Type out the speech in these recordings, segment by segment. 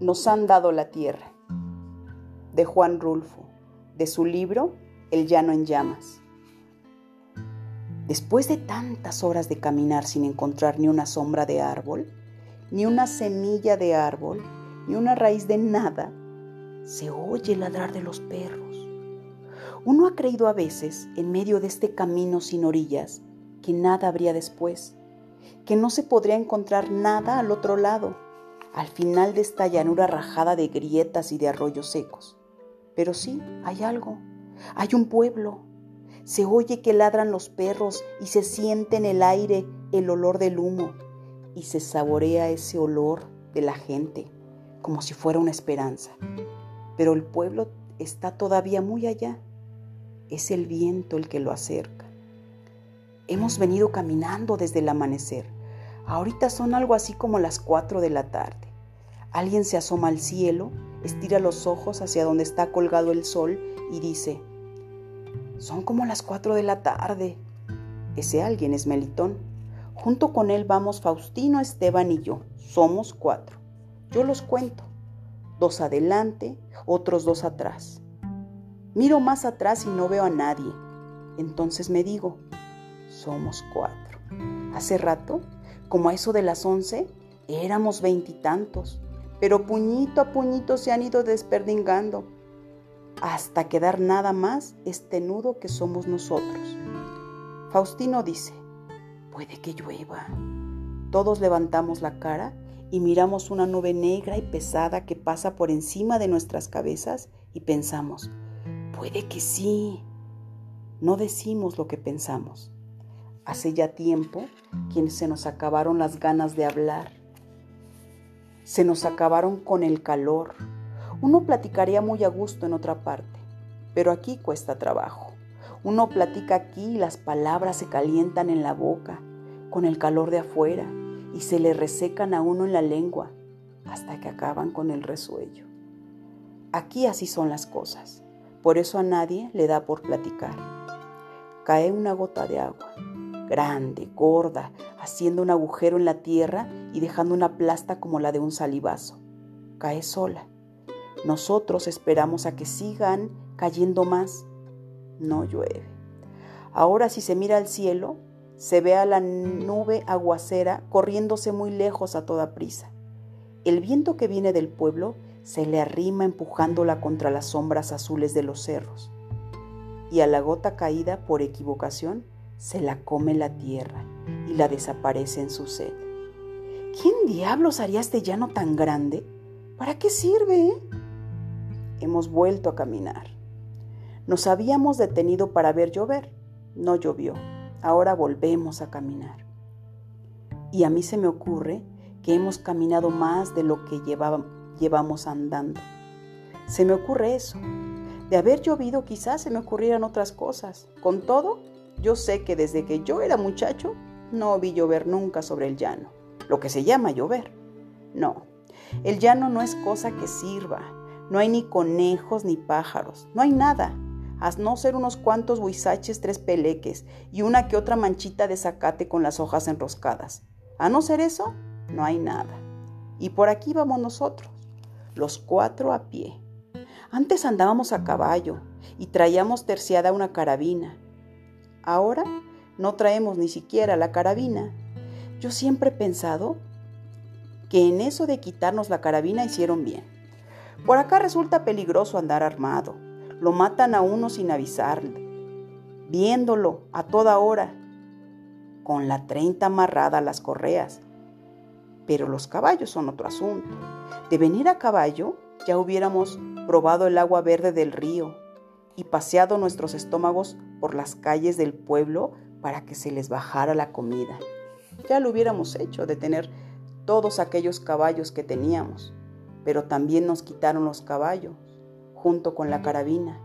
Nos han dado la tierra. De Juan Rulfo, de su libro El llano en llamas. Después de tantas horas de caminar sin encontrar ni una sombra de árbol, ni una semilla de árbol, ni una raíz de nada, se oye ladrar de los perros. Uno ha creído a veces, en medio de este camino sin orillas, que nada habría después, que no se podría encontrar nada al otro lado, al final de esta llanura rajada de grietas y de arroyos secos. Pero sí, hay algo, hay un pueblo, se oye que ladran los perros y se siente en el aire el olor del humo y se saborea ese olor de la gente como si fuera una esperanza. Pero el pueblo está todavía muy allá. Es el viento el que lo acerca. Hemos venido caminando desde el amanecer. Ahorita son algo así como las cuatro de la tarde. Alguien se asoma al cielo, estira los ojos hacia donde está colgado el sol y dice, son como las cuatro de la tarde. Ese alguien es Melitón. Junto con él vamos Faustino, Esteban y yo. Somos cuatro. Yo los cuento. Dos adelante, otros dos atrás. Miro más atrás y no veo a nadie. Entonces me digo, somos cuatro. Hace rato, como a eso de las once, éramos veintitantos, pero puñito a puñito se han ido desperdingando hasta quedar nada más este nudo que somos nosotros. Faustino dice, puede que llueva. Todos levantamos la cara y miramos una nube negra y pesada que pasa por encima de nuestras cabezas y pensamos, puede que sí. No decimos lo que pensamos. Hace ya tiempo quienes se nos acabaron las ganas de hablar. Se nos acabaron con el calor, uno platicaría muy a gusto en otra parte, pero aquí cuesta trabajo. Uno platica aquí y las palabras se calientan en la boca, con el calor de afuera, y se le resecan a uno en la lengua, hasta que acaban con el resuello. Aquí así son las cosas, por eso a nadie le da por platicar. Cae una gota de agua, grande, gorda, haciendo un agujero en la tierra y dejando una plasta como la de un salivazo. Cae sola nosotros esperamos a que sigan cayendo más. No llueve. Ahora si se mira al cielo, se ve a la nube aguacera corriéndose muy lejos a toda prisa. El viento que viene del pueblo se le arrima empujándola contra las sombras azules de los cerros. Y a la gota caída por equivocación se la come la tierra y la desaparece en su sed. ¿Quién diablos haría este llano tan grande? ¿Para qué sirve? Eh? hemos vuelto a caminar. Nos habíamos detenido para ver llover. No llovió. Ahora volvemos a caminar. Y a mí se me ocurre que hemos caminado más de lo que llevamos andando. Se me ocurre eso. De haber llovido quizás se me ocurrieran otras cosas. Con todo, yo sé que desde que yo era muchacho no vi llover nunca sobre el llano, lo que se llama llover. No, el llano no es cosa que sirva, no hay ni conejos ni pájaros, no hay nada, a no ser unos cuantos huizaches, tres peleques y una que otra manchita de zacate con las hojas enroscadas. A no ser eso, no hay nada. Y por aquí vamos nosotros, los cuatro a pie. Antes andábamos a caballo y traíamos terciada una carabina. Ahora no traemos ni siquiera la carabina. Yo siempre he pensado que en eso de quitarnos la carabina hicieron bien por acá resulta peligroso andar armado. Lo matan a uno sin avisarle, viéndolo a toda hora, con la treinta amarrada a las correas. Pero los caballos son otro asunto. De venir a caballo, ya hubiéramos probado el agua verde del río y paseado nuestros estómagos por las calles del pueblo para que se les bajara la comida. Ya lo hubiéramos hecho de tener todos aquellos caballos que teníamos pero también nos quitaron los caballos, junto con la carabina.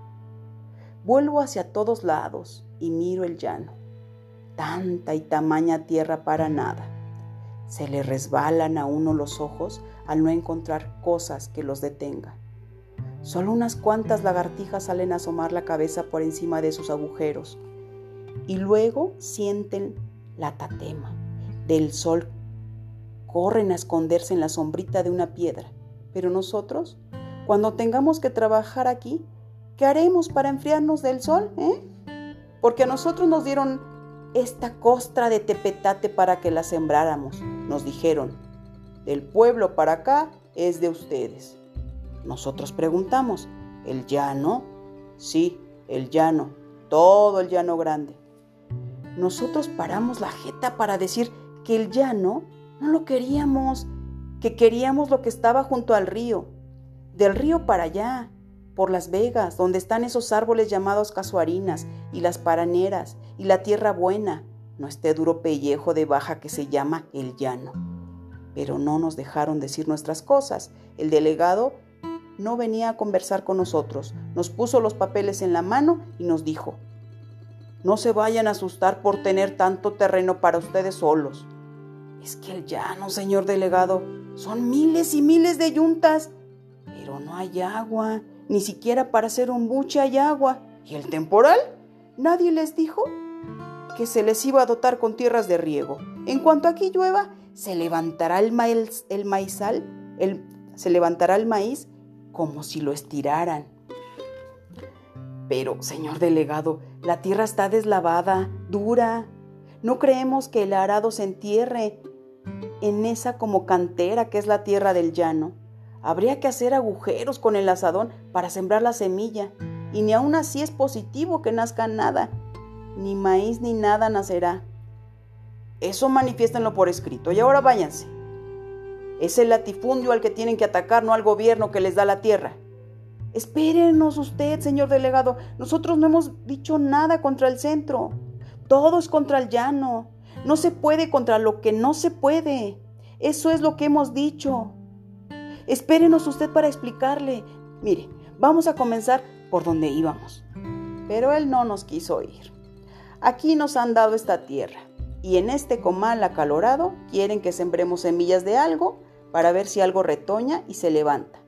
Vuelvo hacia todos lados y miro el llano. Tanta y tamaña tierra para nada. Se le resbalan a uno los ojos al no encontrar cosas que los detengan. Solo unas cuantas lagartijas salen a asomar la cabeza por encima de sus agujeros y luego sienten la tatema del sol. Corren a esconderse en la sombrita de una piedra Pero nosotros, cuando tengamos que trabajar aquí, ¿qué haremos para enfriarnos del sol? Eh? Porque a nosotros nos dieron esta costra de tepetate para que la sembráramos. Nos dijeron, del pueblo para acá es de ustedes. Nosotros preguntamos, ¿el llano? Sí, el llano, todo el llano grande. Nosotros paramos la jeta para decir que el llano no lo queríamos, que queríamos lo que estaba junto al río, del río para allá, por las vegas, donde están esos árboles llamados casuarinas y las paraneras y la tierra buena, no este duro pellejo de baja que se llama el llano. Pero no nos dejaron decir nuestras cosas. El delegado no venía a conversar con nosotros, nos puso los papeles en la mano y nos dijo, no se vayan a asustar por tener tanto terreno para ustedes solos. Es que el llano, señor delegado, son miles y miles de yuntas, pero no hay agua, ni siquiera para hacer un buche hay agua. ¿Y el temporal? Nadie les dijo que se les iba a dotar con tierras de riego. En cuanto aquí llueva, se levantará el, maíz, el maizal, el, se levantará el maíz como si lo estiraran. Pero, señor delegado, la tierra está deslavada, dura. No creemos que el arado se entierre en esa como cantera que es la tierra del llano. Habría que hacer agujeros con el asadón para sembrar la semilla, y ni aun así es positivo que nazca nada. Ni maíz ni nada nacerá. Eso manifiéstenlo por escrito. Y ahora váyanse. Es el latifundio al que tienen que atacar, no al gobierno que les da la tierra. Espérenos usted, señor delegado. Nosotros no hemos dicho nada contra el centro. Todo es contra el llano. No se puede contra lo que no se puede. Eso es lo que hemos dicho. Espérenos usted para explicarle. Mire, vamos a comenzar por donde íbamos. Pero él no nos quiso oír. Aquí nos han dado esta tierra y en este comal acalorado quieren que sembremos semillas de algo para ver si algo retoña y se levanta.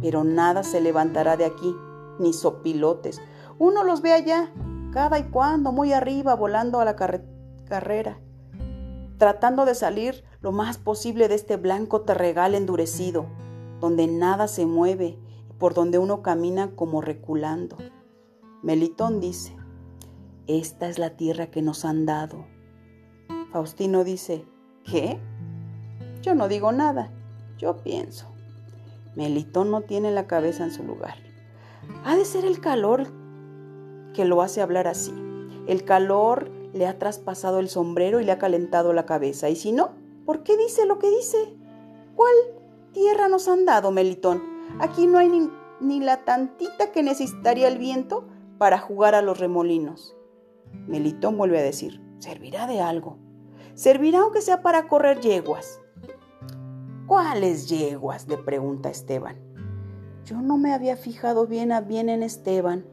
Pero nada se levantará de aquí, ni sopilotes. Uno los ve allá, cada y cuando, muy arriba, volando a la carrera, tratando de salir lo más posible de este blanco terregal endurecido, donde nada se mueve y por donde uno camina como reculando. Melitón dice, esta es la tierra que nos han dado Faustino dice, ¿qué? Yo no digo nada, yo pienso. Melitón no tiene la cabeza en su lugar. Ha de ser el calor que lo hace hablar así. El calor le ha traspasado el sombrero y le ha calentado la cabeza. Y si no, ¿por qué dice lo que dice? ¿Cuál tierra nos han dado, Melitón? Aquí no hay ni, ni la tantita que necesitaría el viento para jugar a los remolinos. Melitón vuelve a decir, servirá de algo. Servirá aunque sea para correr yeguas. ¿Cuáles yeguas? le pregunta Esteban. Yo no me había fijado bien a bien en Esteban.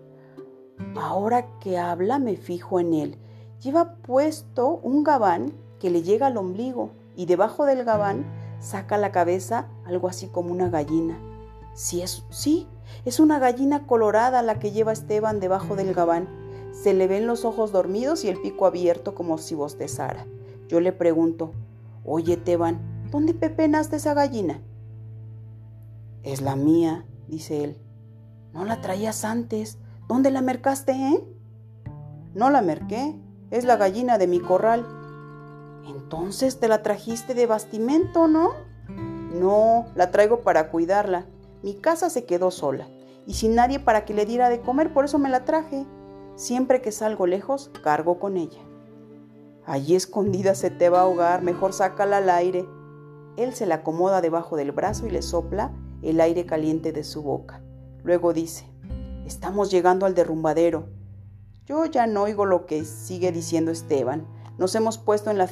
Ahora que habla me fijo en él. Lleva puesto un gabán que le llega al ombligo y debajo del gabán saca la cabeza algo así como una gallina. Sí, es, sí, es una gallina colorada la que lleva Esteban debajo del gabán. Se le ven los ojos dormidos y el pico abierto como si bostezara. Yo le pregunto, oye Teban, ¿dónde pepenaste esa gallina? Es la mía, dice él. No la traías antes. ¿Dónde la mercaste, eh? No la merqué. Es la gallina de mi corral. Entonces te la trajiste de bastimento, ¿no? No, la traigo para cuidarla. Mi casa se quedó sola y sin nadie para que le diera de comer, por eso me la traje. Siempre que salgo lejos, cargo con ella. Allí escondida se te va a ahogar, mejor sácala al aire. Él se la acomoda debajo del brazo y le sopla el aire caliente de su boca. Luego dice, estamos llegando al derrumbadero. Yo ya no oigo lo que sigue diciendo Esteban. Nos hemos puesto en la,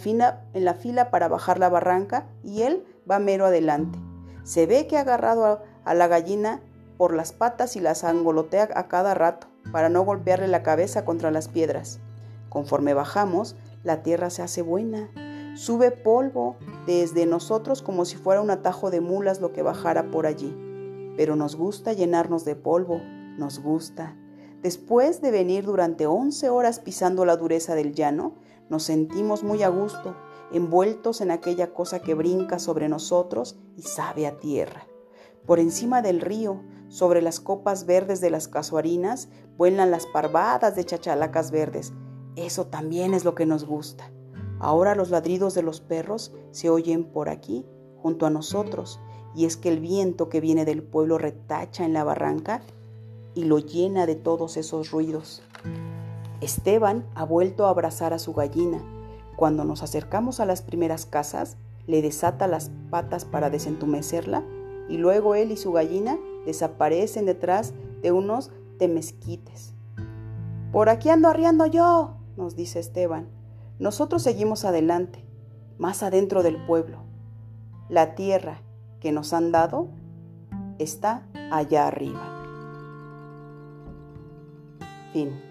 en la fila para bajar la barranca y él va mero adelante. Se ve que ha agarrado a, a la gallina por las patas y la angolotea a cada rato para no golpearle la cabeza contra las piedras. Conforme bajamos, la tierra se hace buena. Sube polvo desde nosotros como si fuera un atajo de mulas lo que bajara por allí. Pero nos gusta llenarnos de polvo, nos gusta. Después de venir durante once horas pisando la dureza del llano, nos sentimos muy a gusto, envueltos en aquella cosa que brinca sobre nosotros y sabe a tierra. Por encima del río, sobre las copas verdes de las casuarinas, vuelan las parvadas de chachalacas verdes. Eso también es lo que nos gusta. Ahora los ladridos de los perros se oyen por aquí, junto a nosotros, y es que el viento que viene del pueblo retacha en la barranca y lo llena de todos esos ruidos. Esteban ha vuelto a abrazar a su gallina. Cuando nos acercamos a las primeras casas, le desata las patas para desentumecerla y luego él y su gallina desaparecen detrás de unos temesquites. Por aquí ando arriando yo, nos dice Esteban. Nosotros seguimos adelante, más adentro del pueblo. La tierra que nos han dado está allá arriba. Fin.